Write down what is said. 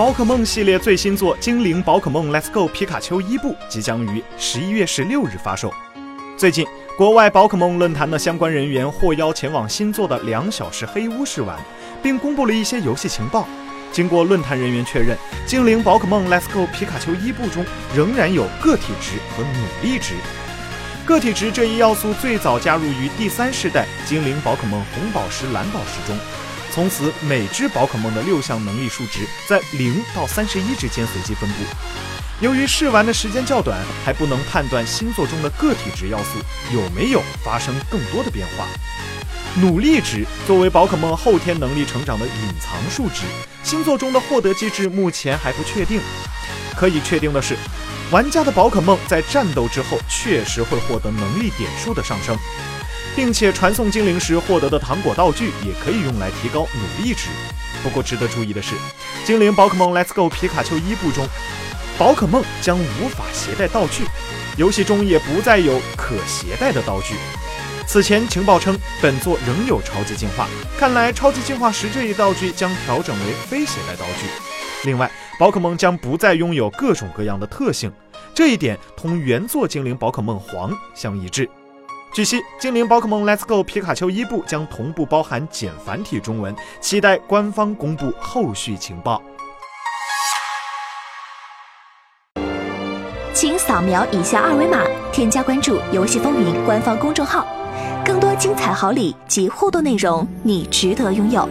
宝可梦系列最新作《精灵宝可梦 Let's Go 皮卡丘伊布》即将于十一月十六日发售。最近，国外宝可梦论坛的相关人员获邀前往新作的两小时黑屋试玩，并公布了一些游戏情报。经过论坛人员确认，《精灵宝可梦 Let's Go 皮卡丘伊布》中仍然有个体值和努力值。个体值这一要素最早加入于第三世代精灵宝可梦红宝石、蓝宝石中。从此，每只宝可梦的六项能力数值在零到三十一之间随机分布。由于试玩的时间较短，还不能判断星座中的个体值要素有没有发生更多的变化。努力值作为宝可梦后天能力成长的隐藏数值，星座中的获得机制目前还不确定。可以确定的是，玩家的宝可梦在战斗之后确实会获得能力点数的上升。并且传送精灵时获得的糖果道具也可以用来提高努力值。不过值得注意的是，精灵宝可梦 Let's Go 皮卡丘一部中，宝可梦将无法携带道具，游戏中也不再有可携带的道具。此前情报称，本作仍有超级进化，看来超级进化时这一道具将调整为非携带道具。另外，宝可梦将不再拥有各种各样的特性，这一点同原作精灵宝可梦黄相一致。据悉，精灵宝可梦 Let's Go 皮卡丘一部将同步包含简繁体中文，期待官方公布后续情报。请扫描以下二维码，添加关注“游戏风云”官方公众号，更多精彩好礼及互动内容，你值得拥有。